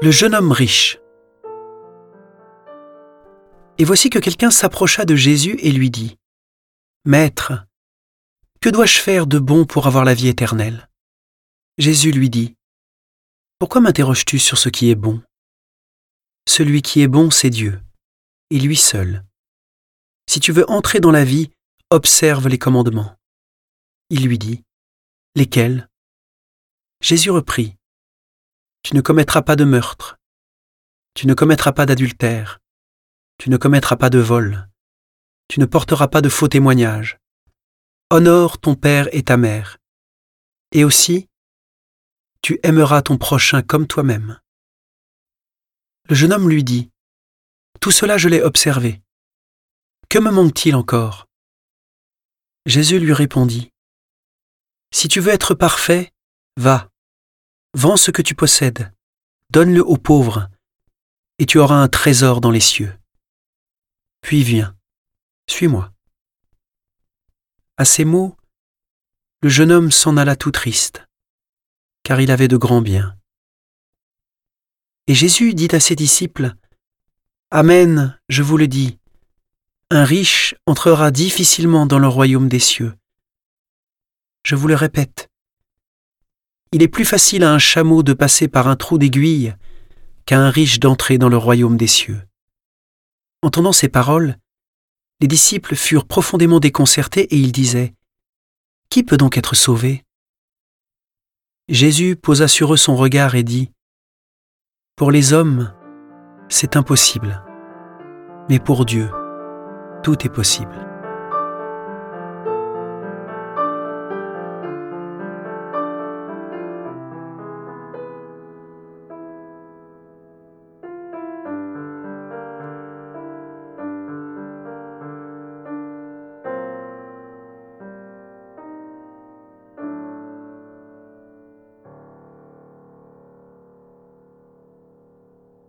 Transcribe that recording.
Le jeune homme riche. Et voici que quelqu'un s'approcha de Jésus et lui dit, Maître, que dois-je faire de bon pour avoir la vie éternelle? Jésus lui dit, Pourquoi m'interroges-tu sur ce qui est bon? Celui qui est bon, c'est Dieu, et lui seul. Si tu veux entrer dans la vie, observe les commandements. Il lui dit, Lesquels? Jésus reprit, Tu ne commettras pas de meurtre, tu ne commettras pas d'adultère, tu ne commettras pas de vol, tu ne porteras pas de faux témoignages, honore ton père et ta mère, et aussi, tu aimeras ton prochain comme toi-même. Le jeune homme lui dit, Tout cela je l'ai observé. Que me manque-t-il encore? Jésus lui répondit, Si tu veux être parfait, va, vends ce que tu possèdes, donne-le aux pauvres, et tu auras un trésor dans les cieux. Puis viens, suis-moi. À ces mots, le jeune homme s'en alla tout triste, car il avait de grands biens. Et Jésus dit à ses disciples, Amen, je vous le dis, un riche entrera difficilement dans le royaume des cieux. Je vous le répète, il est plus facile à un chameau de passer par un trou d'aiguille qu'à un riche d'entrer dans le royaume des cieux. Entendant ces paroles, les disciples furent profondément déconcertés et ils disaient Qui peut donc être sauvé? Jésus posa sur eux son regard et dit Pour les hommes, c'est impossible, mais pour Dieu, tout est possible.